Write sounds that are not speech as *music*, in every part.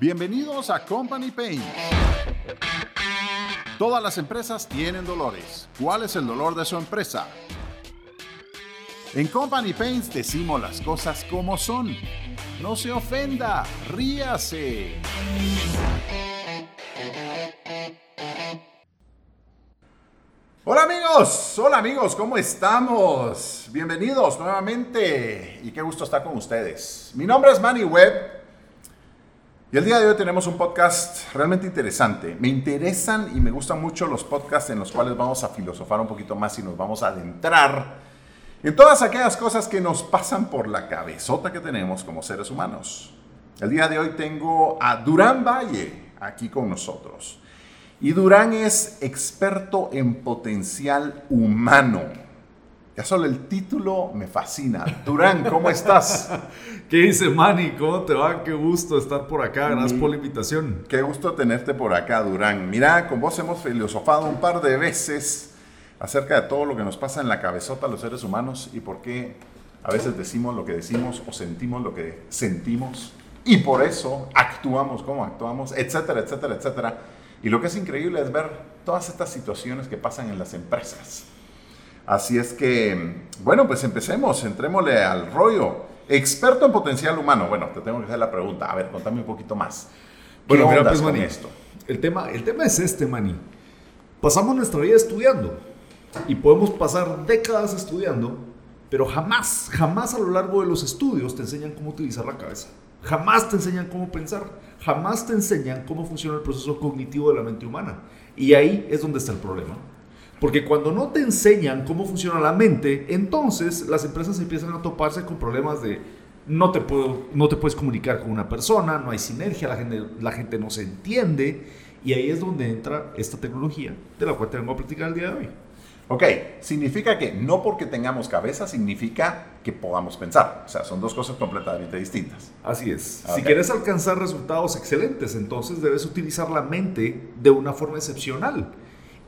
Bienvenidos a Company Pain. Todas las empresas tienen dolores. ¿Cuál es el dolor de su empresa? En Company Paints decimos las cosas como son. No se ofenda, ríase. Hola amigos, hola amigos, ¿cómo estamos? Bienvenidos nuevamente y qué gusto estar con ustedes. Mi nombre es Manny Webb y el día de hoy tenemos un podcast realmente interesante. Me interesan y me gustan mucho los podcasts en los cuales vamos a filosofar un poquito más y nos vamos a adentrar en todas aquellas cosas que nos pasan por la cabezota que tenemos como seres humanos. El día de hoy tengo a Durán Valle aquí con nosotros. Y Durán es experto en potencial humano. Ya solo el título me fascina. Durán, ¿cómo estás? *laughs* ¿Qué dice Manny? ¿Cómo te va? Qué gusto estar por acá. Gracias por la invitación. Qué gusto tenerte por acá, Durán. Mira, con vos hemos filosofado un par de veces acerca de todo lo que nos pasa en la cabezota a los seres humanos y por qué a veces decimos lo que decimos o sentimos lo que sentimos y por eso actuamos como actuamos, etcétera, etcétera, etcétera. Y lo que es increíble es ver todas estas situaciones que pasan en las empresas. Así es que, bueno, pues empecemos, entrémosle al rollo. Experto en potencial humano. Bueno, te tengo que hacer la pregunta. A ver, contame un poquito más. Bueno, mira, pues, con esto? El tema, el tema es este, Mani. Pasamos nuestra vida estudiando y podemos pasar décadas estudiando, pero jamás, jamás a lo largo de los estudios te enseñan cómo utilizar la cabeza. Jamás te enseñan cómo pensar, jamás te enseñan cómo funciona el proceso cognitivo de la mente humana. Y ahí es donde está el problema. Porque cuando no te enseñan cómo funciona la mente, entonces las empresas empiezan a toparse con problemas de no te, puedo, no te puedes comunicar con una persona, no hay sinergia, la gente, la gente no se entiende. Y ahí es donde entra esta tecnología de la cual te vengo a platicar el día de hoy. Ok, significa que no porque tengamos cabeza significa que podamos pensar. O sea, son dos cosas completamente distintas. Así es. Si quieres alcanzar resultados excelentes, entonces debes utilizar la mente de una forma excepcional.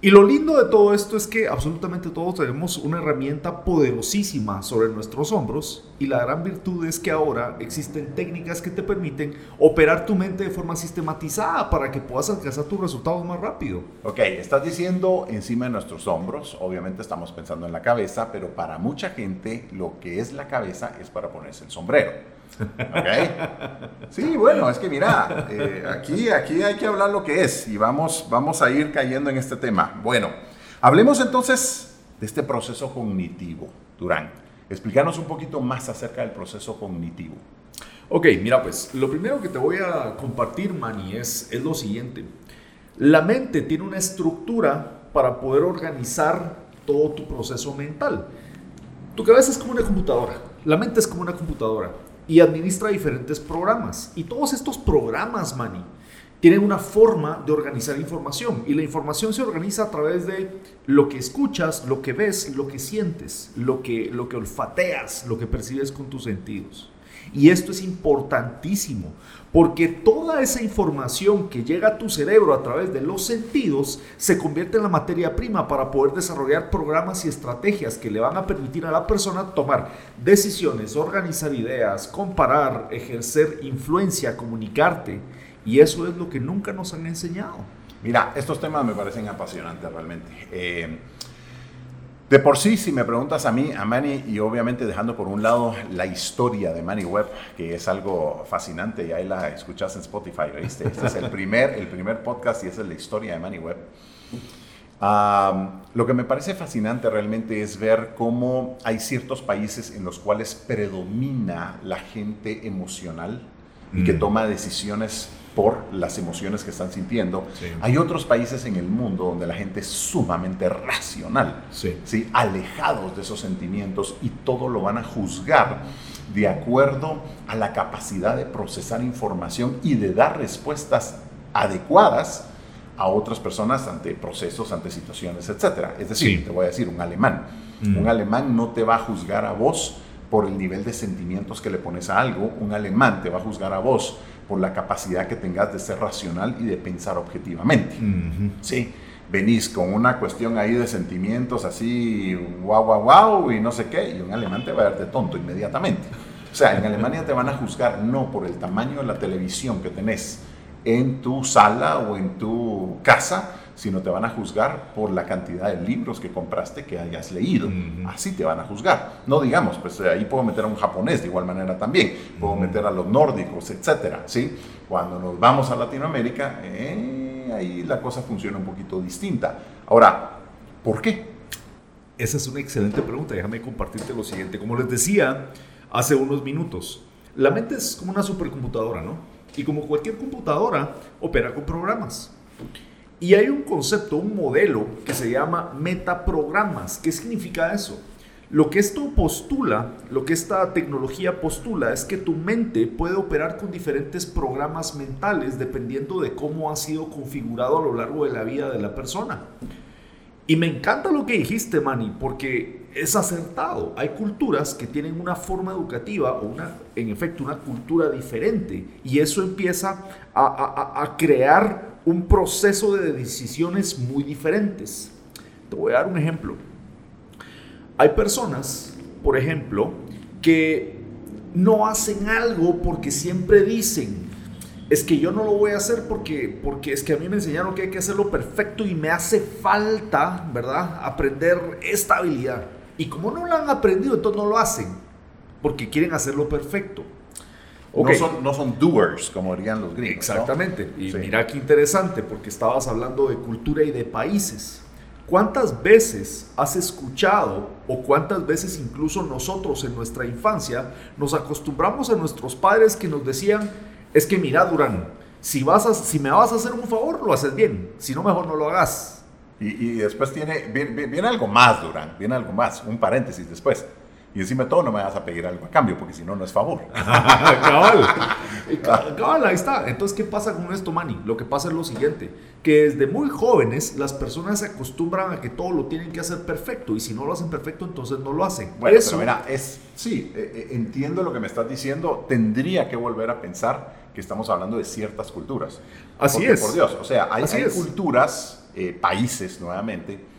Y lo lindo de todo esto es que absolutamente todos tenemos una herramienta poderosísima sobre nuestros hombros y la gran virtud es que ahora existen técnicas que te permiten operar tu mente de forma sistematizada para que puedas alcanzar tus resultados más rápido. Ok, estás diciendo encima de nuestros hombros, obviamente estamos pensando en la cabeza, pero para mucha gente lo que es la cabeza es para ponerse el sombrero. ¿Ok? Sí, bueno, es que mira, eh, aquí, aquí hay que hablar lo que es y vamos, vamos a ir cayendo en este tema. Bueno, hablemos entonces de este proceso cognitivo, Durán. Explícanos un poquito más acerca del proceso cognitivo. Ok, mira, pues lo primero que te voy a compartir, Manny, es, es lo siguiente. La mente tiene una estructura para poder organizar todo tu proceso mental. Tu cabeza es como una computadora, la mente es como una computadora y administra diferentes programas. Y todos estos programas, Manny, tienen una forma de organizar información. Y la información se organiza a través de lo que escuchas, lo que ves, lo que sientes, lo que, lo que olfateas, lo que percibes con tus sentidos. Y esto es importantísimo, porque toda esa información que llega a tu cerebro a través de los sentidos se convierte en la materia prima para poder desarrollar programas y estrategias que le van a permitir a la persona tomar decisiones, organizar ideas, comparar, ejercer influencia, comunicarte. Y eso es lo que nunca nos han enseñado. Mira, estos temas me parecen apasionantes realmente. Eh, de por sí, si me preguntas a mí, a Manny, y obviamente dejando por un lado la historia de Manny Webb, que es algo fascinante, y ahí la escuchas en Spotify, ¿viste? Este es el primer, el primer podcast y esa es la historia de Manny Webb. lo que me parece fascinante realmente es ver cómo hay ciertos países en los cuales predomina la gente emocional y que mm. toma decisiones por las emociones que están sintiendo. Hay otros países en el mundo donde la gente es sumamente racional, sí. alejados de esos sentimientos y todo lo van a juzgar de acuerdo a la capacidad de procesar información y de dar respuestas adecuadas a otras personas ante procesos, ante situaciones, etc. Es decir, te voy a decir, un alemán. Mm. Un alemán no te va a juzgar a vos por el nivel de sentimientos que le pones a algo. Un alemán te va a juzgar a vos por la capacidad que tengas de ser racional y de pensar objetivamente. Sí, venís con una cuestión ahí de sentimientos así, guau, guau, guau, y no sé qué, y un alemán te va a verte tonto inmediatamente. O sea, en Alemania te van a juzgar no por el tamaño de la televisión que tenés en tu sala o en tu casa, sino te van a juzgar por la cantidad de libros que compraste que hayas leído. Así te van a juzgar. No digamos, pues ahí puedo meter a un japonés de igual manera también, puedo meter a los nórdicos, etcétera, ¿sí? Cuando nos vamos a Latinoamérica, eh, ahí la cosa funciona un poquito distinta. Ahora, ¿por qué? Esa es una excelente pregunta. Déjame compartirte lo siguiente. Como les decía hace unos minutos, la mente es como una supercomputadora, ¿no? Y como cualquier computadora, opera con programas. Y hay un concepto, un modelo que se llama metaprogramas. ¿Qué significa eso? Lo que esto postula, lo que esta tecnología postula es que tu mente puede operar con diferentes programas mentales dependiendo de cómo ha sido configurado a lo largo de la vida de la persona. Y me encanta lo que dijiste, Manny, porque es acertado. Hay culturas que tienen una forma educativa o una, en efecto, una cultura diferente. Y eso empieza a, a crear un proceso de decisiones muy diferentes. Te voy a dar un ejemplo. Hay personas, por ejemplo, que no hacen algo porque siempre dicen, es que yo no lo voy a hacer porque, porque es que a mí me enseñaron que hay que hacerlo perfecto y me hace falta, ¿verdad? Aprender esta habilidad. Y como no lo han aprendido, entonces no lo hacen, porque quieren hacerlo perfecto. No, son, no son doers, como dirían los gringos. Exactamente. Y mira qué interesante, porque estabas hablando de cultura y de países. ¿Cuántas veces has escuchado o cuántas veces incluso nosotros en nuestra infancia nos acostumbramos a nuestros padres que nos decían, es que mira, Durán, si, vas a, si me vas a hacer un favor, lo haces bien, si no, mejor no lo hagas. Y, después tiene, viene, algo más, Durán, viene algo más, un paréntesis después. Y encima de todo no me vas a pedir algo a cambio, porque si no, no es favor. *laughs* cabal. *laughs* cabal, ahí está. Entonces, ¿qué pasa con esto, Manny? Lo que pasa es lo siguiente, que desde muy jóvenes las personas se acostumbran a que todo lo tienen que hacer perfecto, y si no lo hacen perfecto, entonces no lo hacen. Bueno, Eso, pero mira, es, sí, eh, eh, entiendo lo que me estás diciendo, tendría que volver a pensar que estamos hablando de ciertas culturas. Así es. Por Dios, o sea, hay, culturas, eh, países nuevamente,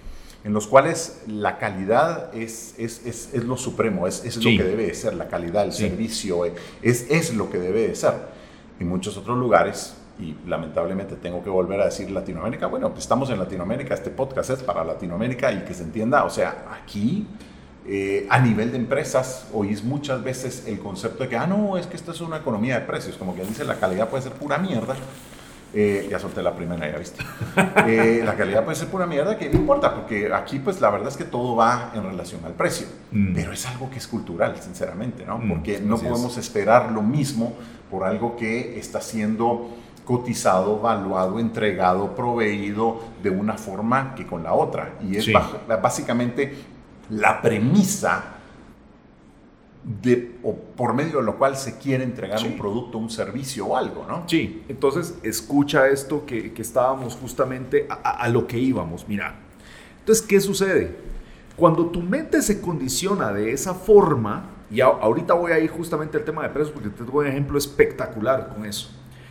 en los cuales la calidad es, es, es, es lo supremo, es, es lo que debe de ser, la calidad, el servicio, eh, es, es lo que debe de ser. En muchos otros lugares, y lamentablemente tengo que volver a decir Latinoamérica, bueno, pues estamos en Latinoamérica, este podcast es para Latinoamérica y que se entienda, o sea, aquí eh, a nivel de empresas oís muchas veces el concepto de que, ah, no, es que esto es una economía de precios, como que dice la calidad puede ser pura mierda eh, ya solté la primera, ya viste. *laughs* Eh, la calidad puede ser pura mierda, que no importa, porque aquí pues la verdad es que todo va en relación al precio. Mm. Pero es algo que es cultural, sinceramente, ¿no? Mm, porque no podemos esperar lo mismo por algo que está siendo cotizado, valuado, entregado, proveído de una forma que con la otra. Y es básicamente la premisa de, o por medio de lo cual se quiere entregar un producto, un servicio o algo, ¿no? Sí, entonces escucha esto que, que estábamos justamente a, a, lo que íbamos, mira. Entonces, ¿qué sucede? Cuando tu mente se condiciona de esa forma, y ahorita voy a ir justamente al tema de precios porque te tengo un ejemplo espectacular con eso.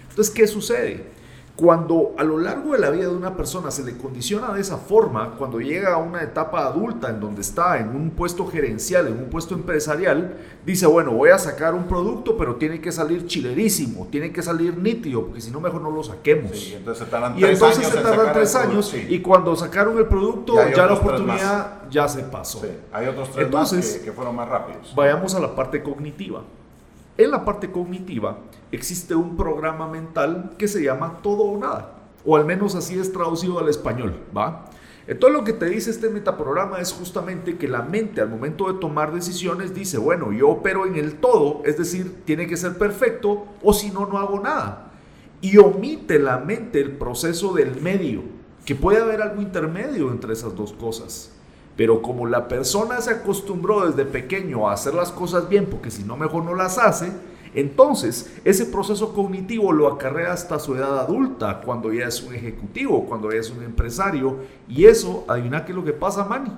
Entonces, ¿qué sucede? Cuando a lo largo de la vida de una persona se le condiciona de esa forma, cuando llega a una etapa adulta en donde está en un puesto gerencial, en un puesto empresarial, dice, bueno, voy a sacar un producto, pero tiene que salir chilerísimo, tiene que salir nítido, porque si no, mejor no lo saquemos. y entonces se tardan y tres años, se tardan tres años y cuando sacaron el producto, ya, la oportunidad ya se pasó. hay otros tres entonces, que fueron más rápidos. Vayamos a la parte cognitiva. En la parte cognitiva existe un programa mental que se llama todo o nada, o al menos así es traducido al español, ¿va? Entonces lo que te dice este metaprograma es justamente que la mente al momento de tomar decisiones dice, bueno, yo opero en el todo, es decir, tiene que ser perfecto o si no, no hago nada. Y omite la mente el proceso del medio, que puede haber algo intermedio entre esas dos cosas. Pero como la persona se acostumbró desde pequeño a hacer las cosas bien, porque si no mejor no las hace, entonces ese proceso cognitivo lo acarrea hasta su edad adulta, cuando ya es un ejecutivo, cuando ya es un empresario. Y eso, adivina qué es lo que pasa, Manny.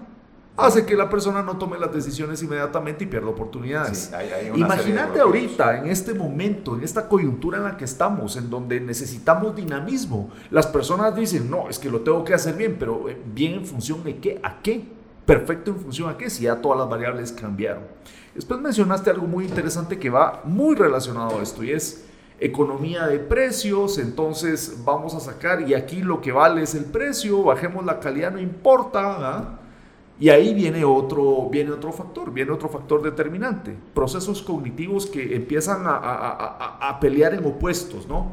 Hace que la persona no tome las decisiones inmediatamente y pierda oportunidades. Imagínate ahorita, en este momento, en esta coyuntura en la que estamos, en donde necesitamos dinamismo. Las personas dicen, no, es que lo tengo que hacer bien, pero eh, bien en función de qué, a qué perfecto en función a qué, si ya todas las variables cambiaron. Después mencionaste algo muy interesante que va muy relacionado a esto y es economía de precios, entonces vamos a sacar y aquí lo que vale es el precio, bajemos la calidad, no importa. Y ahí viene otro, viene otro factor, viene otro factor determinante. Procesos cognitivos que empiezan a, pelear en opuestos, ¿no?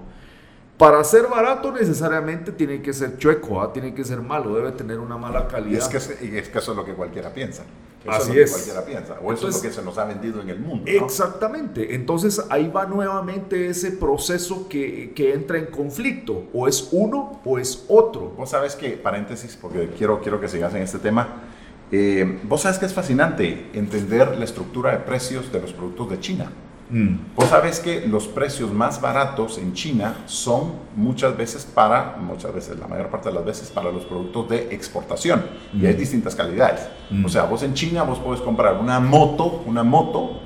Para ser barato necesariamente tiene que ser chueco, ¿ah? tiene que ser malo, debe tener una mala calidad. Y es que, es que eso es lo que cualquiera piensa. Eso Así es. cualquiera piensa. O eso es lo que se nos ha vendido en el mundo. Exactamente. Entonces ahí va nuevamente ese proceso que, que, entra en conflicto. O es uno o es otro. Vos sabes que, paréntesis, porque quiero, quiero que sigas en este tema. Eh, vos sabes que es fascinante entender la estructura de precios de los productos de China. Mm. Vos sabes que los precios más baratos en China son muchas veces para, muchas veces, la mayor parte de las veces para los productos de exportación y hay mm. distintas calidades. Mm. O sea, vos en China vos puedes comprar una moto, una moto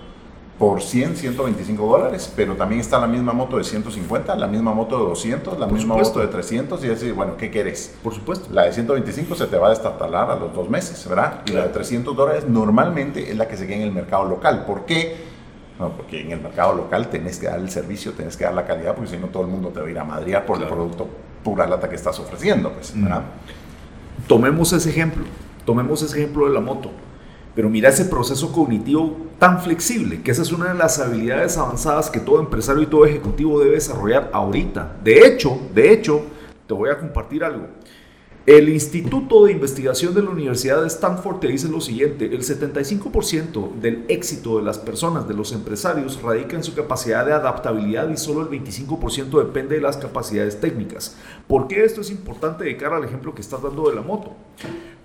por 100, 125 dólares, pero también está la misma moto de 150, la misma moto de 200, la misma moto de 300 y decir, bueno, ¿qué querés? Por supuesto. La de 125 se te va a destatalar a los dos meses, ¿verdad? Y la de 300 dólares normalmente es la que se queda en el mercado local. ¿Por qué? No, porque en el mercado local tenés que dar el servicio, tenés que dar la calidad, porque si no todo el mundo te va a ir a madrear por el producto pura lata que estás ofreciendo. Pues, mm. Tomemos ese ejemplo, tomemos ese ejemplo de la moto. Pero mira ese proceso cognitivo tan flexible, que esa es una de las habilidades avanzadas que todo empresario y todo ejecutivo debe desarrollar ahorita. De hecho, de hecho, te voy a compartir algo. El Instituto de Investigación de la Universidad de Stanford te dice lo siguiente, el 75% del éxito de las personas, de los empresarios, radica en su capacidad de adaptabilidad y solo el 25% depende de las capacidades técnicas. ¿Por qué esto es importante de cara al ejemplo que estás dando de la moto?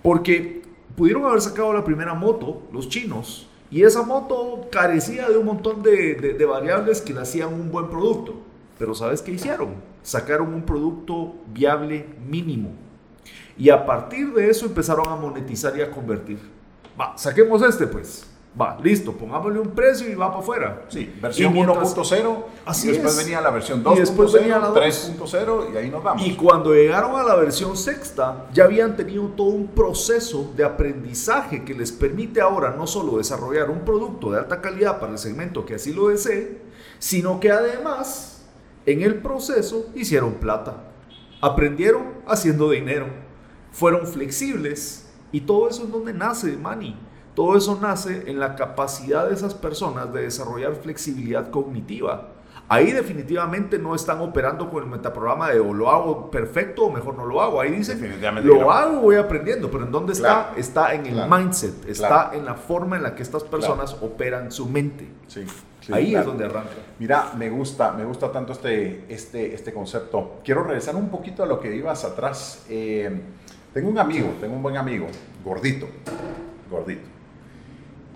Porque pudieron haber sacado la primera moto, los chinos, y esa moto carecía de un montón de, variables que le hacían un buen producto. Pero ¿sabes qué hicieron? Sacaron un producto viable mínimo y a partir de eso empezaron a monetizar y a convertir. Va, saquemos este pues. Va, listo, pongámosle un precio y va para afuera. Sí, versión 1.0. Así y después venía la versión 2.0, 3.0 y ahí nos vamos. Y cuando llegaron a la versión sexta, ya habían tenido todo un proceso de aprendizaje que les permite ahora no solo desarrollar un producto de alta calidad para el segmento que así lo desee, sino que además en el proceso hicieron plata. Aprendieron haciendo dinero fueron flexibles y todo eso es donde nace Mani. Todo eso nace en la capacidad de esas personas de desarrollar flexibilidad cognitiva. Ahí definitivamente no están operando con el metaprograma de o lo hago perfecto o mejor no lo hago. Ahí dicen, lo hago, voy aprendiendo, pero ¿en dónde está? Está en el mindset, está en la forma en la que estas personas operan su mente. Ahí es donde arranca. Mira, me gusta, me gusta tanto este, este, este concepto. Quiero regresar un poquito a lo que ibas atrás. Eh, tengo un amigo, tengo un buen amigo, gordito, gordito.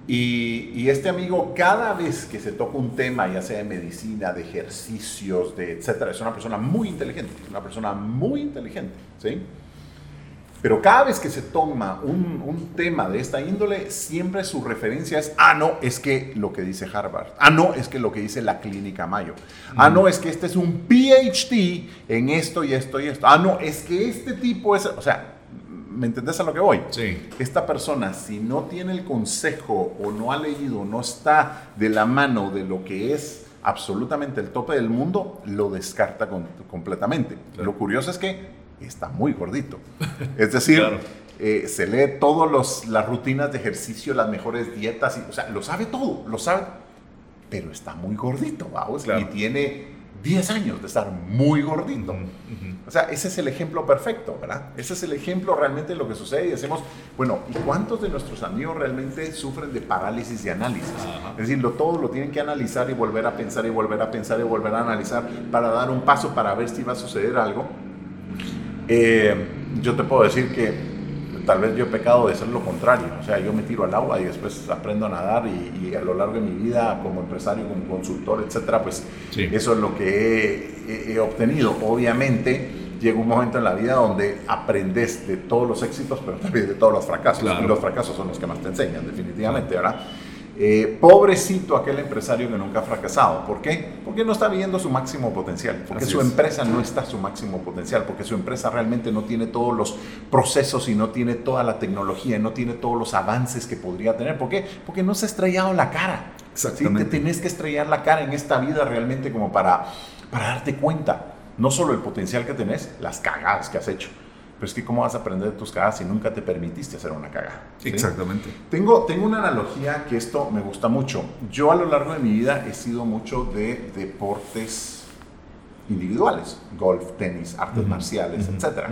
Y, este amigo, cada vez que se toca un tema, ya sea de medicina, de ejercicios, de etcétera, es una persona muy inteligente, una persona muy inteligente, ¿sí? Pero cada vez que se toma un, un, tema de esta índole, siempre su referencia es, ah, no, es que lo que dice Harvard, ah, no, es que lo que dice la clínica Mayo, ah, no, es que este es un PhD en esto y esto y esto, ah, no, es que este tipo es, o sea, ¿Me entendés a lo que voy? Sí. Esta persona, si no tiene el consejo o no ha leído, no está de la mano de lo que es absolutamente el tope del mundo, lo descarta completamente. Lo curioso es que está muy gordito. *laughs* Es decir, eh, se lee todas las rutinas de ejercicio, las mejores dietas, y, o sea, lo sabe todo, lo sabe, pero está muy gordito, vamos, y tiene 10 años de estar muy gordito. O sea, ese es el ejemplo perfecto, ¿verdad? Ese es el ejemplo realmente de lo que sucede y decimos, bueno, ¿y cuántos de nuestros amigos realmente sufren de parálisis de análisis? Es decir, lo, todo lo tienen que analizar y volver a pensar y volver a pensar y volver a analizar para dar un paso para ver si va a suceder algo. Eh, yo te puedo decir que tal vez yo he pecado de ser lo contrario, o sea, yo me tiro al agua y después aprendo a nadar y, a lo largo de mi vida como empresario, como consultor, etcétera, pues eso es lo que he, obtenido. Obviamente llega un momento en la vida donde aprendes de todos los éxitos, pero también de todos los fracasos, y los fracasos son los que más te enseñan, definitivamente, ¿verdad? Eh, pobrecito aquel empresario que nunca ha fracasado. ¿Por qué? Porque no está viendo su máximo potencial, porque su empresa no está a su máximo potencial, porque su empresa realmente no tiene todos los procesos y no tiene toda la tecnología, no tiene todos los avances que podría tener. ¿Por qué? Porque no se ha estrellado la cara. Exactamente. Te tenés que estrellar la cara en esta vida realmente como para para darte cuenta, no solo el potencial que tenés, las cagadas que has hecho. Pero es que cómo vas a aprender de tus cagadas si nunca te permitiste hacer una cagada. Exactamente. Tengo, tengo una analogía que esto me gusta mucho. Yo a lo largo de mi vida he sido mucho de deportes individuales, golf, tenis, artes marciales, etc.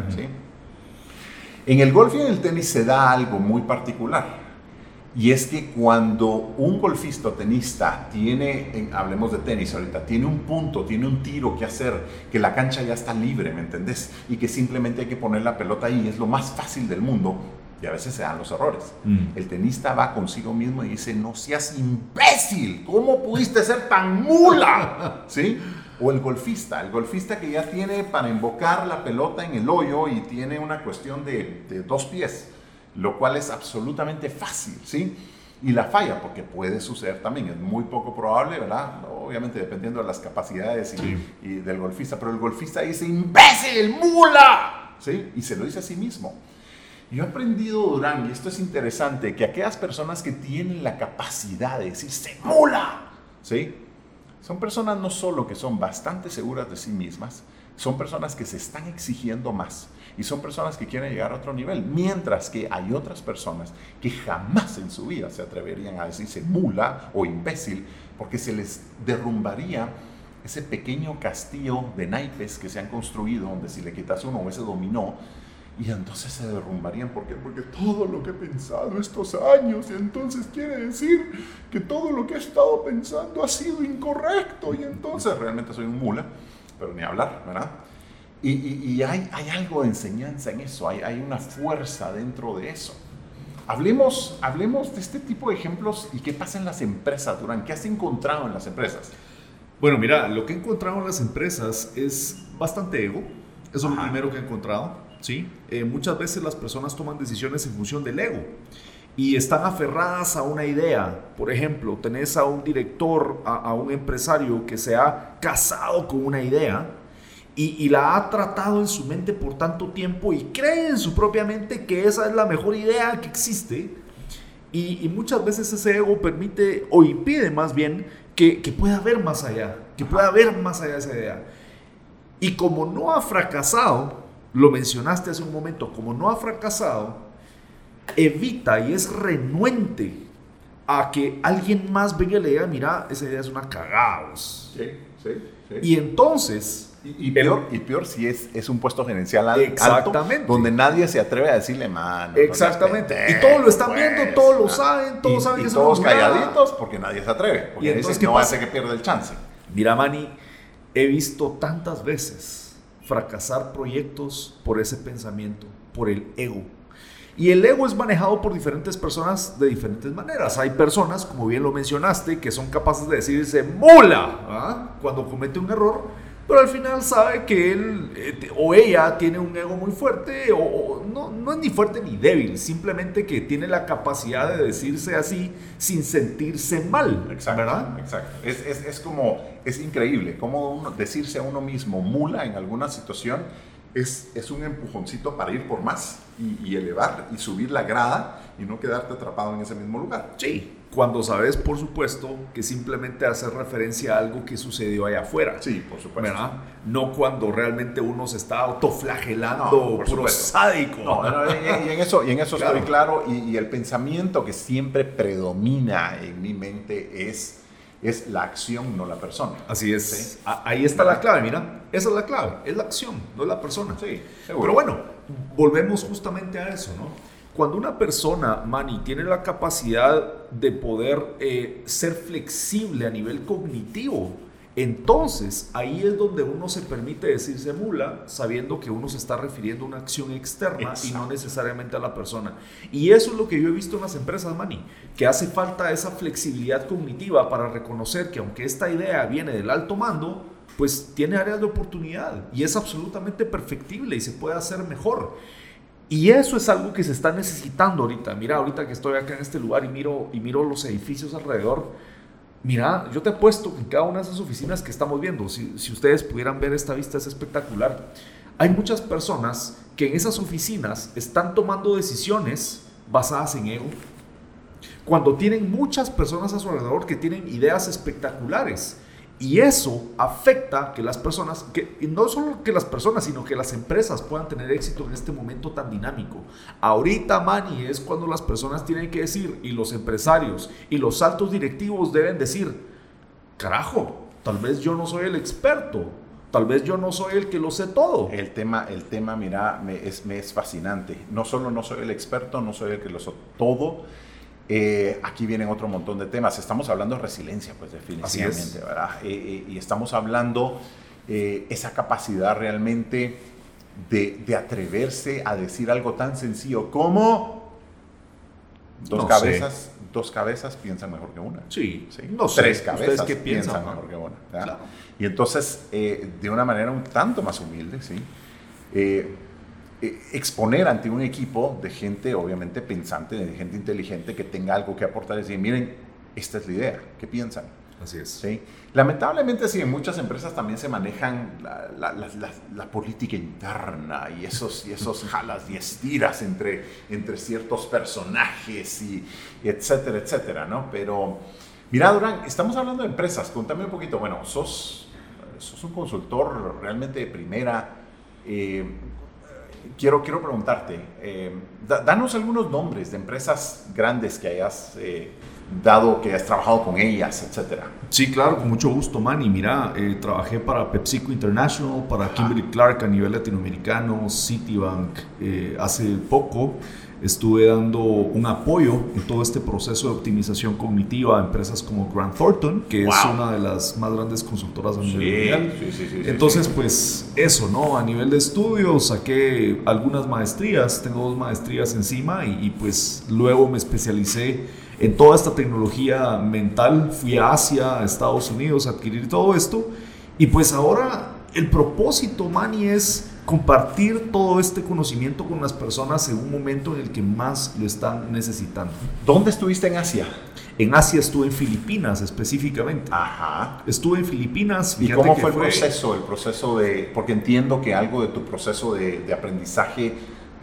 En el golf y en el tenis se da algo muy particular. Y es que cuando un golfista o tenista tiene, hablemos de tenis ahorita, tiene un punto, tiene un tiro que hacer, que la cancha ya está libre, ¿me entendés? Y que simplemente hay que poner la pelota ahí, es lo más fácil del mundo, y a veces se dan los errores. Mm. El tenista va consigo mismo y dice, no seas imbécil, ¿cómo pudiste ser tan mula? *laughs* ¿Sí? O el golfista, el golfista que ya tiene para invocar la pelota en el hoyo y tiene una cuestión de, de dos pies lo cual es absolutamente fácil, ¿sí? Y la falla, porque puede suceder también, es muy poco probable, ¿verdad? Obviamente dependiendo de las capacidades y, del golfista, pero el golfista dice, imbécil, mula, ¿sí? Y se lo dice a sí mismo. Yo he aprendido, Durán, y esto es interesante, que aquellas personas que tienen la capacidad de decirse mula, ¿sí? Son personas no solo que son bastante seguras de sí mismas, son personas que se están exigiendo más y son personas que quieren llegar a otro nivel, mientras que hay otras personas que jamás en su vida se atreverían a decirse mula o imbécil, porque se les derrumbaría ese pequeño castillo de naipes que se han construido, donde si le quitas uno o ese dominó, y entonces se derrumbarían. ¿Por qué? Porque todo lo que he pensado estos años, y entonces quiere decir que todo lo que he estado pensando ha sido incorrecto, y entonces realmente soy un mula, pero ni hablar, ¿verdad? Y, hay, hay, algo de enseñanza en eso, hay, hay, una fuerza dentro de eso. Hablemos, hablemos de este tipo de ejemplos y qué pasa en las empresas, Durán. ¿Qué has encontrado en las empresas? Bueno, mira, lo que he encontrado en las empresas es bastante ego. Eso es lo primero que he encontrado. ¿sí? Eh, muchas veces las personas toman decisiones en función del ego y están aferradas a una idea. Por ejemplo, tenés a un director, a, a un empresario que se ha casado con una idea y, la ha tratado en su mente por tanto tiempo y cree en su propia mente que esa es la mejor idea que existe. Y, muchas veces ese ego permite o impide más bien que, que pueda ver más allá, que pueda ver más allá de esa idea. Y como no ha fracasado, lo mencionaste hace un momento, como no ha fracasado, evita y es renuente a que alguien más venga y le diga, mira, esa idea es una cagada. Sí, sí, sí. Y entonces y, peor, y peor si es, es un puesto gerencial alto, donde nadie se atreve a decirle, mano. Exactamente. y todos lo están viendo, pues, todos lo saben, todos saben y todos calladitos porque nadie se atreve. Porque y entonces, no hace que pierda el chance. Mira, Manny, he visto tantas veces fracasar proyectos por ese pensamiento, por el ego. Y el ego es manejado por diferentes personas de diferentes maneras. Hay personas, como bien lo mencionaste, que son capaces de decirse mula ¿ah? cuando comete un error pero al final sabe que él eh, o ella tiene un ego muy fuerte, o, no, no, es ni fuerte ni débil, simplemente que tiene la capacidad de decirse así sin sentirse mal. Exacto, ¿verdad? Exacto. Es, es, es como, es increíble, como decirse a uno mismo mula en alguna situación es, es un empujoncito para ir por más y, y elevar y subir la grada y no quedarte atrapado en ese mismo lugar. Sí, cuando sabes, por supuesto, que simplemente hace referencia a algo que sucedió allá afuera. Sí, por supuesto. ¿verdad? No cuando realmente uno se está autoflagelando, no, sádico. No, y, en eso, y en eso estoy claro. Y, el pensamiento que siempre predomina en mi mente es, es la acción, no la persona. Así es. Ahí está la clave, mira. Esa es la clave. Es la acción, no la persona. Sí, seguro. Pero bueno, volvemos justamente a eso, ¿no? Cuando una persona, Manny, tiene la capacidad de poder eh, ser flexible a nivel cognitivo, entonces ahí es donde uno se permite decirse mula, sabiendo que uno se está refiriendo a una acción externa y no necesariamente a la persona. Y eso es lo que yo he visto en las empresas, Manny, que hace falta esa flexibilidad cognitiva para reconocer que aunque esta idea viene del alto mando, pues tiene áreas de oportunidad y es absolutamente perfectible y se puede hacer mejor. Y eso es algo que se está necesitando ahorita. Mira, ahorita que estoy acá en este lugar y miro, y miro los edificios alrededor, mira, yo te apuesto que en cada una de esas oficinas que estamos viendo, si, si ustedes pudieran ver esta vista, es espectacular. Hay muchas personas que en esas oficinas están tomando decisiones basadas en ego. Cuando tienen muchas personas a su alrededor que tienen ideas espectaculares Y eso afecta que las personas, que y no solo que las personas, sino que las empresas puedan tener éxito en este momento tan dinámico. Ahorita, Manny, es cuando las personas tienen que decir, y los empresarios y los altos directivos deben decir, carajo, tal vez yo no soy el experto, tal vez yo no soy el que lo sé todo. El tema, el tema mira, me es, me es fascinante. No solo no soy el experto, no soy el que lo sé todo, eh, aquí vienen otro montón de temas. Estamos hablando de resiliencia, pues definitivamente, ¿verdad? Eh, eh, y estamos hablando esa capacidad realmente de, de, atreverse a decir algo tan sencillo como dos cabezas, dos cabezas piensan mejor que una. Sí, ¿sí? No Tres cabezas que piensan, mejor que una. Y entonces, de una manera un tanto más humilde, ¿sí? Eh, exponer ante un equipo de gente obviamente pensante, de gente inteligente que tenga algo que aportar y decir, miren, esta es la idea, ¿qué piensan? Así es. ¿Sí? Lamentablemente sí, en muchas empresas también se manejan la, la, la, política interna y esos, y esos *laughs* jalas y estiras entre, entre ciertos personajes y, etcétera, etcétera, ¿no? Pero mira, Durán, estamos hablando de empresas, contame un poquito, bueno, sos, sos un consultor realmente de primera. Eh, quiero, quiero preguntarte, eh, danos algunos nombres de empresas grandes que hayas eh, dado, que hayas trabajado con ellas, etcétera. Sí, claro, con mucho gusto, Manny. Mira, eh, trabajé para PepsiCo International, para Kimberly Clark a nivel latinoamericano, Citibank hace poco estuve dando un apoyo en todo este proceso de optimización cognitiva a empresas como Grant Thornton, que es una de las más grandes consultoras a nivel mundial. Entonces, pues eso, ¿no? A nivel de estudios saqué algunas maestrías, tengo dos maestrías encima y, y pues luego me especialicé en toda esta tecnología mental, fui a Asia, a Estados Unidos a adquirir todo esto y pues ahora el propósito, Manny, es compartir todo este conocimiento con las personas en un momento en el que más lo están necesitando. ¿Dónde estuviste en Asia? En Asia estuve en Filipinas específicamente. Ajá. Estuve en Filipinas. ¿Y cómo fue el proceso? El proceso de, porque entiendo que algo de tu proceso de, de aprendizaje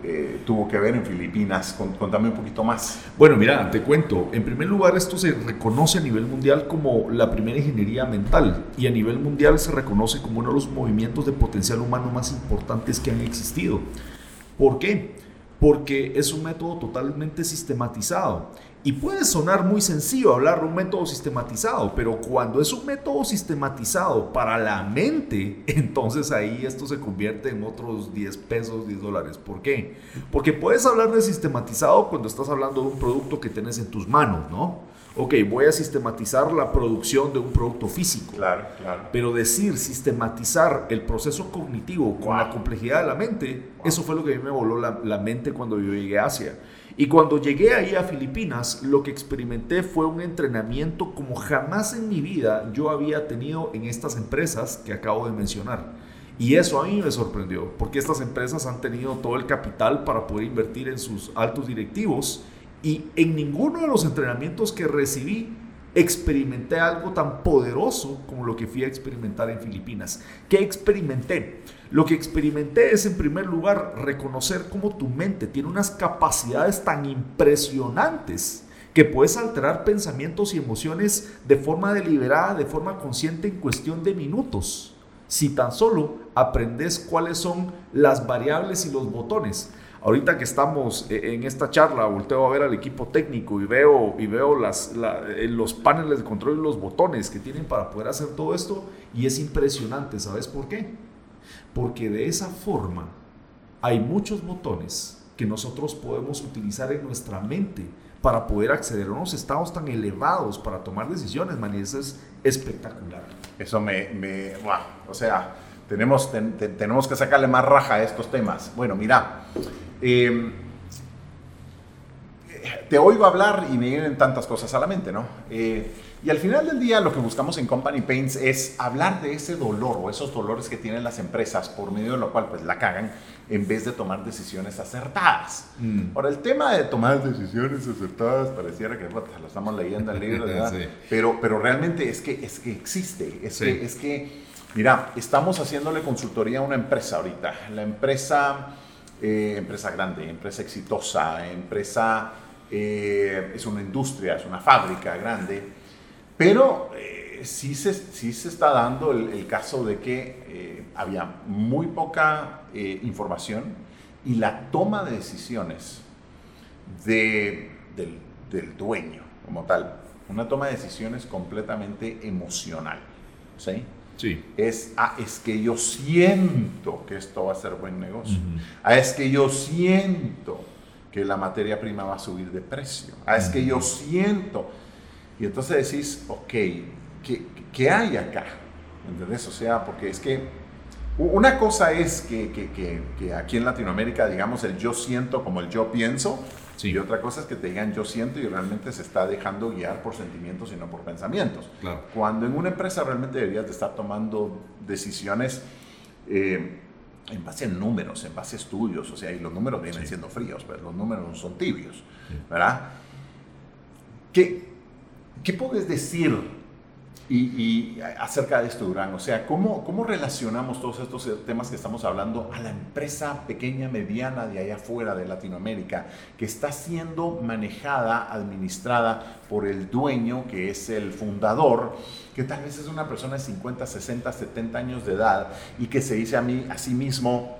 eh, tuvo que ver en Filipinas. Contame un poquito más. Bueno, mira, te cuento. En primer lugar, esto se reconoce a nivel mundial como la primera ingeniería mental y a nivel mundial se reconoce como uno de los movimientos de potencial humano más importantes que han existido. ¿Por qué? Porque es un método totalmente sistematizado y puede sonar muy sencillo hablar de un método sistematizado, pero cuando es un método sistematizado para la mente, *laughs* entonces ahí esto se convierte en otros 10 pesos, 10 dólares. ¿Por qué? Porque puedes hablar de sistematizado cuando estás hablando de un producto que tienes en tus manos, ¿no? Ok, voy a sistematizar la producción de un producto físico. Claro, claro. Pero decir sistematizar el proceso cognitivo con la complejidad de la mente, eso fue lo que a mí me voló la, la mente cuando yo llegué a Asia. Y cuando llegué ahí a Filipinas, lo que experimenté fue un entrenamiento como jamás en mi vida yo había tenido en estas empresas que acabo de mencionar. Y eso a mí me sorprendió, porque estas empresas han tenido todo el capital para poder invertir en sus altos directivos y en ninguno de los entrenamientos que recibí experimenté algo tan poderoso como lo que fui a experimentar en Filipinas. ¿Qué experimenté? Lo que experimenté es en primer lugar reconocer cómo tu mente tiene unas capacidades tan impresionantes que puedes alterar pensamientos y emociones de forma deliberada, de forma consciente en cuestión de minutos. Si tan solo aprendes cuáles son las variables y los botones. Ahorita que estamos eh, en esta charla, volteo a ver al equipo técnico y veo, y veo las, eh, los paneles de control y los botones que tienen para poder hacer todo esto y es impresionante. ¿Sabes por qué? Porque de esa forma hay muchos botones que nosotros podemos utilizar en nuestra mente para poder acceder a unos estados tan elevados para tomar decisiones, man, y eso es espectacular. Eso me, me o sea, tenemos, tenemos que sacarle más raja a estos temas. Bueno, mira, Em, te oigo hablar y me vienen tantas cosas a la mente, ¿no? Eh, y al final del día lo que buscamos en Company Paints es hablar de ese dolor o esos dolores que tienen las empresas por medio de lo cual pues la cagan en vez de tomar decisiones acertadas. Mm. Ahora, el tema de tomar decisiones acertadas pareciera que lo estamos leyendo en el libro, *laughs* ¿verdad? pero, pero realmente es que, es que existe, es, que, es que, mira, estamos haciéndole consultoría a una empresa ahorita. La empresa eh, empresa grande, empresa exitosa, empresa, eh, es una industria, es una fábrica grande, pero eh, sí, se, sí se está dando el, caso de que había muy poca información y la toma de decisiones de, del, del, dueño como tal, una toma de decisiones completamente emocional. ¿sí? Sí. Es, ah, es que yo siento que esto va a ser buen negocio. Ah, es que yo siento que la materia prima va a subir de precio. Ah, es que yo siento. Y entonces decís, ok, ¿qué, qué hay acá? ¿Entendés? O sea, porque es que una cosa es que, que, que, aquí en Latinoamérica, digamos, el yo siento como el yo pienso, y otra cosa es que te digan yo siento y realmente se está dejando guiar por sentimientos y no por pensamientos. Cuando en una empresa realmente deberías de estar tomando decisiones eh, en base a números, en base a estudios, o sea, y los números vienen siendo fríos, pero los números no son tibios, ¿verdad? ¿Qué, ¿Qué puedes decir y, acerca de esto, Durán, o sea, ¿cómo, ¿cómo relacionamos todos estos temas que estamos hablando a la empresa pequeña, mediana de allá afuera de Latinoamérica, que está siendo manejada, administrada por el dueño, que es el fundador, que tal vez es una persona de 50, 60, 70 años de edad y que se dice a, mí, a sí mismo,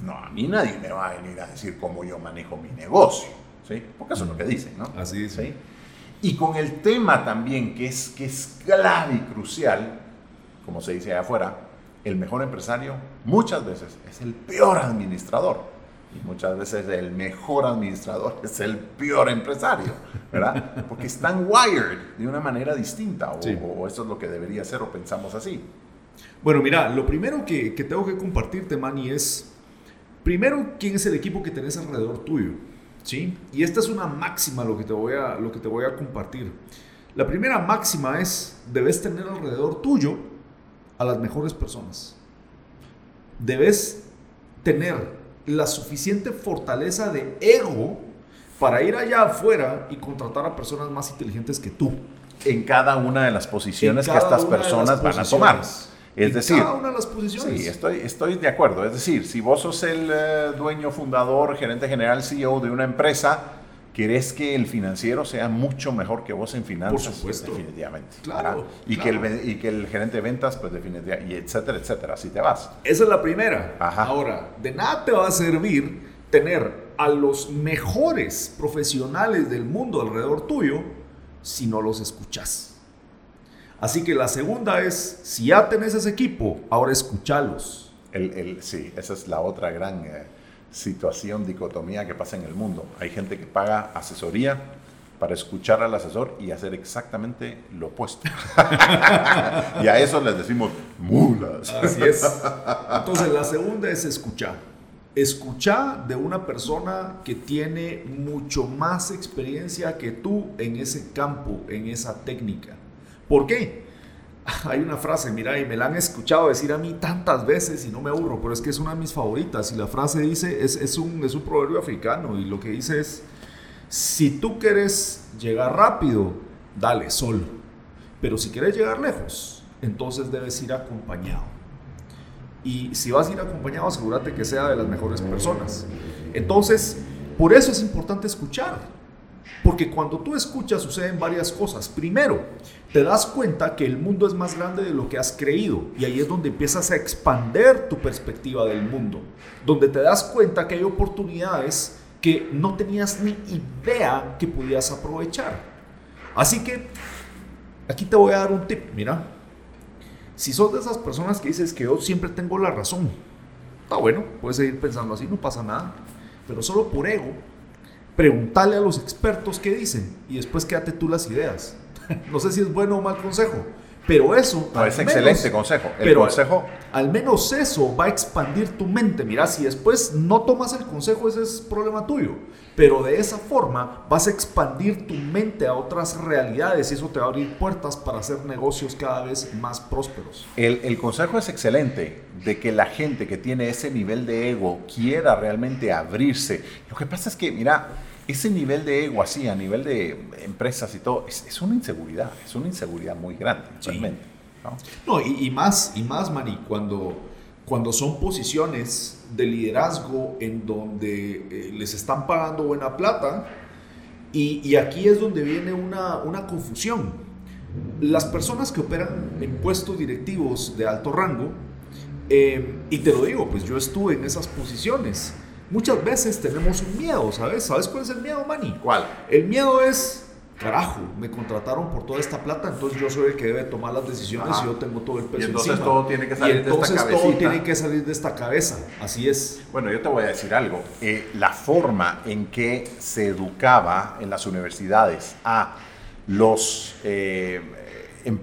no, a mí nadie me va a venir a decir cómo yo manejo mi negocio, ¿sí? Porque eso es lo que dicen, ¿no? Así es. ¿Sí? Y con el tema también, que es, que es clave y crucial, como se dice allá afuera, el mejor empresario muchas veces es el peor administrador. Y muchas veces el mejor administrador *laughs* es el peor empresario, ¿verdad? Porque están wired de una manera distinta, o, eso es lo que debería ser, o pensamos así. Bueno, mira, lo primero que, que tengo que compartirte, Manny, es, primero, quién es el equipo que tenés alrededor tuyo. ¿Sí? Y esta es una máxima lo que, te voy a, lo que te voy a compartir. La primera máxima es, debes tener alrededor tuyo a las mejores personas. Debes tener la suficiente fortaleza de ego para ir allá afuera y contratar a personas más inteligentes que tú. En cada una de las posiciones que estas personas van a tomar. Es decir, cada una de las posiciones. Sí, estoy, estoy de acuerdo. Es decir, si vos sos el eh, dueño, fundador, gerente general, CEO de una empresa, querés que el financiero sea mucho mejor que vos en finanzas. Por supuesto. Definitivamente. Claro. Y, Que el, y que el gerente de ventas, pues definitivamente, y etcétera, etcétera. Así te vas. Esa es la primera. Ahora, de nada te va a servir tener a los mejores profesionales del mundo alrededor tuyo si no los escuchas. Así que la segunda es, si ya tenés ese equipo, ahora escuchalos. El, sí, esa es la otra gran eh, situación, dicotomía que pasa en el mundo. Hay gente que paga asesoría para escuchar al asesor y hacer exactamente lo opuesto. *laughs* y a eso les decimos mulas. Así es. Entonces, la segunda es escuchar. Escuchar de una persona que tiene mucho más experiencia que tú en ese campo, en esa técnica. ¿Por qué? *laughs* Hay una frase, mira, y me la han escuchado decir a mí tantas veces y no me aburro, pero es que es una de mis favoritas. Y la frase dice, es, un, es un proverbio africano, y lo que dice es, si tú quieres llegar rápido, dale solo. Pero si quieres llegar lejos, entonces debes ir acompañado. Y si vas a ir acompañado, asegúrate que sea de las mejores personas. Entonces, por eso es importante escuchar. Porque cuando tú escuchas suceden varias cosas. Primero, te das cuenta que el mundo es más grande de lo que has creído y ahí es donde empiezas a expander tu perspectiva del mundo, donde te das cuenta que hay oportunidades que no tenías ni idea que podías aprovechar. Así que aquí te voy a dar un tip, mira. Si sos de esas personas que dices que yo siempre tengo la razón, está bueno, puedes seguir pensando así, no pasa nada, pero solo por ego Preguntarle a los expertos qué dicen y después quédate tú las ideas. *laughs* no sé si es bueno o mal consejo, pero eso... No, es excelente consejo. El consejo... Al menos eso va a expandir tu mente. Mira, si después no tomas el consejo, ese es problema tuyo. Pero de esa forma vas a expandir tu mente a otras realidades y eso te va a abrir puertas para hacer negocios cada vez más prósperos. El, el consejo es excelente de que la gente que tiene ese nivel de ego quiera realmente abrirse. Lo que pasa es que, mira, ese nivel de ego así, a nivel de empresas y todo, es, una inseguridad, es una inseguridad muy grande, realmente. ¿no? y, más, y más, Mari, cuando, cuando son posiciones de liderazgo en donde eh, les están pagando buena plata, y, y, aquí es donde viene una, una confusión, las personas que operan en puestos directivos de alto rango, eh, y te lo digo, pues yo estuve en esas posiciones. Muchas veces tenemos un miedo, ¿sabes? ¿Sabes cuál es el miedo, Manny? ¿Cuál? El miedo es, carajo, me contrataron por toda esta plata, entonces yo soy el que debe tomar las decisiones y yo tengo todo el peso Y entonces encima. todo tiene que salir y de esta entonces todo tiene que salir de esta cabeza, así es. Bueno, yo te voy a decir algo. Eh, la forma en que se educaba en las universidades a los, eh, em-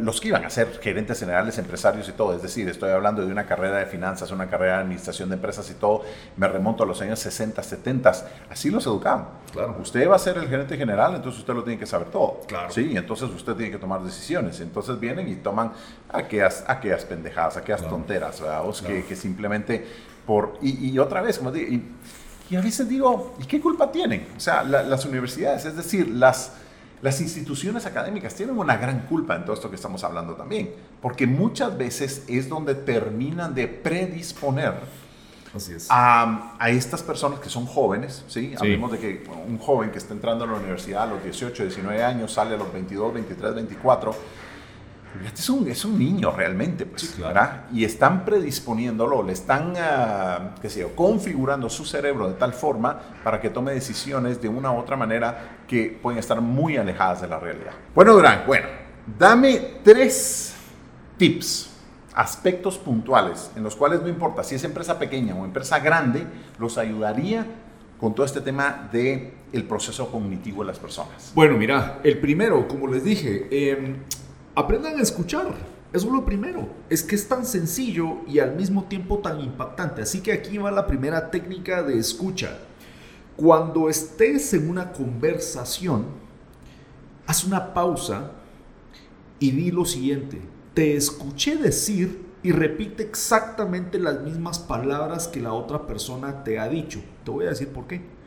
los que iban a ser gerentes generales, empresarios y todo, es decir, estoy hablando de una carrera de finanzas, una carrera de administración de empresas y todo, me remonto a los años 60, 70, así los educaban. Claro. Usted va a ser el gerente general, entonces usted lo tiene que saber todo. Claro. Sí, entonces usted tiene que tomar decisiones. Entonces vienen y toman aquellas, aquellas pendejadas, aquellas Claro. tonteras, ¿verdad? Os que, Claro. que simplemente por... Y, y otra vez, como digo, y, y a veces digo, ¿y qué culpa tienen? O sea, la- las universidades, es decir, las, las instituciones académicas tienen una gran culpa en todo esto que estamos hablando también, porque muchas veces es donde terminan de predisponer Así es. a, a estas personas que son jóvenes, ¿sí? Hablemos de que bueno, un joven que está entrando a la universidad a los 18, 19 años, sale a los 22, 23, 24, este es un, es un niño realmente, pues, Sí, claro. ¿verdad? Y están predisponiéndolo, le están, ah, qué sé yo, configurando su cerebro de tal forma para que tome decisiones de una u otra manera que pueden estar muy alejadas de la realidad. Bueno, Durán, bueno, dame tres tips, aspectos puntuales en los cuales no importa si es empresa pequeña o empresa grande, los ayudaría con todo este tema de el proceso cognitivo de las personas. Bueno, mira, el primero, como les dije, eh, aprendan a escuchar. Eso es lo primero. Es que es tan sencillo y al mismo tiempo tan impactante. Así que aquí va la primera técnica de escucha. Cuando estés en una conversación, haz una pausa y di lo siguiente. Te escuché decir y repite exactamente las mismas palabras que la otra persona te ha dicho. Te voy a decir por qué.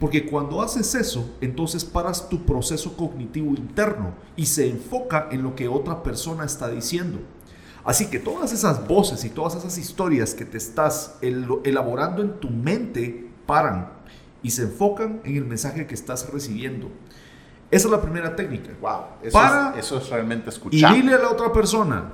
Porque cuando haces eso, entonces paras tu proceso cognitivo interno y se enfoca en lo que otra persona está diciendo. Así que todas esas voces y todas esas historias que te estás el- elaborando en tu mente paran y se enfocan en el mensaje que estás recibiendo. Esa es la primera técnica. Wow, eso, Para- es, eso es realmente Y escuchar. dile a la otra persona,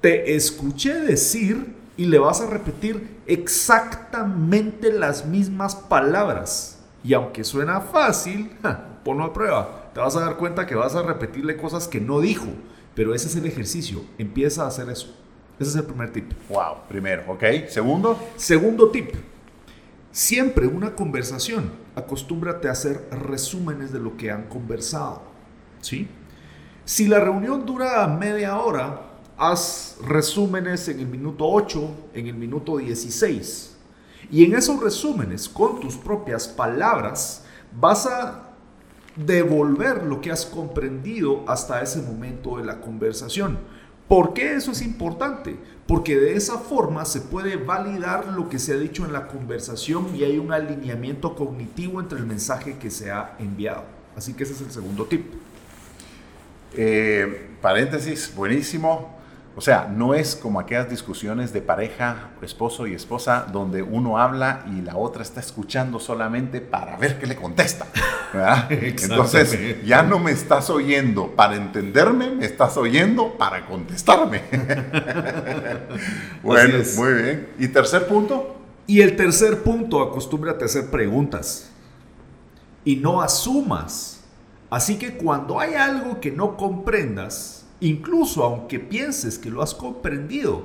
te escuché decir y le vas a repetir exactamente las mismas palabras. Y aunque suena fácil, ja, ponlo a prueba. Te vas a dar cuenta que vas a repetirle cosas que no dijo. Pero ese es el ejercicio. Empieza a hacer eso. Ese es el primer tip. Wow, primero, ¿ok? Segundo, Segundo tip. Siempre una conversación, acostúmbrate a hacer resúmenes de lo que han conversado. ¿Sí? Si la reunión dura media hora, haz resúmenes en el minuto 8, en el minuto 16. Y en esos resúmenes, con tus propias palabras, vas a devolver lo que has comprendido hasta ese momento de la conversación. ¿Por qué eso es importante? Porque de esa forma se puede validar lo que se ha dicho en la conversación y hay un alineamiento cognitivo entre el mensaje que se ha enviado. Así que ese es el segundo tip. eh, paréntesis, buenísimo. O sea, no es como aquellas discusiones de pareja, esposo y esposa, donde uno habla y la otra está escuchando solamente para ver qué le contesta. *laughs* Entonces, ya no me estás oyendo para entenderme, me estás oyendo para contestarme. *laughs* bueno, muy bien. ¿Y tercer punto? Y el tercer punto, acostúmbrate a hacer preguntas. Y no asumas. Así que cuando hay algo que no comprendas, incluso aunque pienses que lo has comprendido,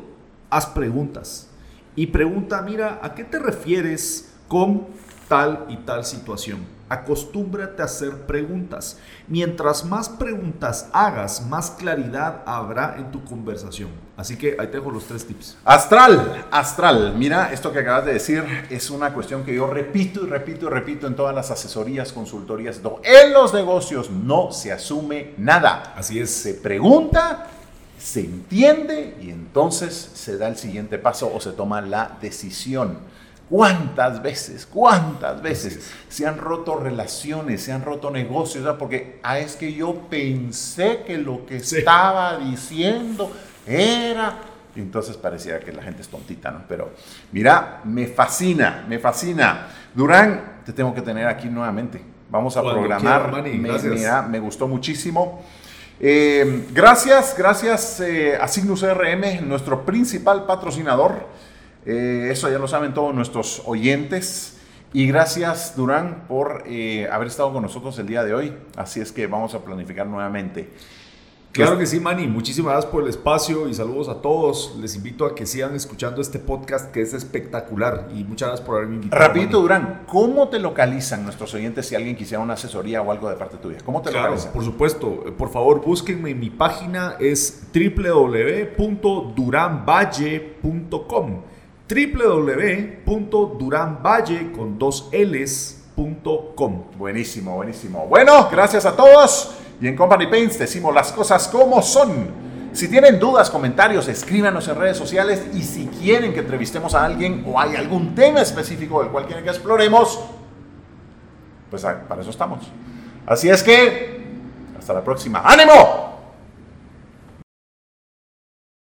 haz preguntas. Y pregunta, mira, ¿a qué te refieres con tal y tal situación? Acostúmbrate a hacer preguntas. Mientras más preguntas hagas, más claridad habrá en tu conversación. Así que ahí te dejo los tres tips. Astral, astral. Mira, esto que acabas de decir es una cuestión que yo repito y repito y repito en todas las asesorías, consultorías. En los negocios no se asume nada. Así es. Se pregunta, se entiende y entonces se da el siguiente paso o se toma la decisión. ¿Cuántas veces, cuántas veces se han roto relaciones, se han roto negocios? ¿verdad? Porque ah, es que yo pensé que lo que Sí. estaba diciendo era... Y entonces parecía que la gente es tontita, ¿no? Pero mira, me fascina, me fascina. Durán, te tengo que tener aquí nuevamente. Vamos a Cuando programar. quiera, me, mira, me gustó muchísimo. Eh, gracias, gracias eh, a Signus CRM, nuestro principal patrocinador. Eh, eso ya lo saben todos nuestros oyentes. Y gracias, Durán, por haber estado con nosotros el día de hoy. Así es que vamos a planificar nuevamente. Claro que sí, Manny. Muchísimas gracias por el espacio y saludos a todos. Les invito a que sigan escuchando este podcast que es espectacular y muchas gracias por haberme invitado. Rapidito, Durán, ¿cómo te localizan nuestros oyentes si alguien quisiera una asesoría o algo de parte tuya? ¿Cómo te claro, localizan? Por supuesto, por favor búsquenme. Mi página es www.duranvalle.com www.duranvalle con dos. Buenísimo, buenísimo. Bueno, gracias a todos. Y en Company Paints decimos las cosas como son. Si tienen dudas, comentarios, escríbanos en redes sociales y si quieren que entrevistemos a alguien o hay algún tema específico del cual quieren que exploremos, pues para eso estamos. Así es que, hasta la próxima. ¡Ánimo!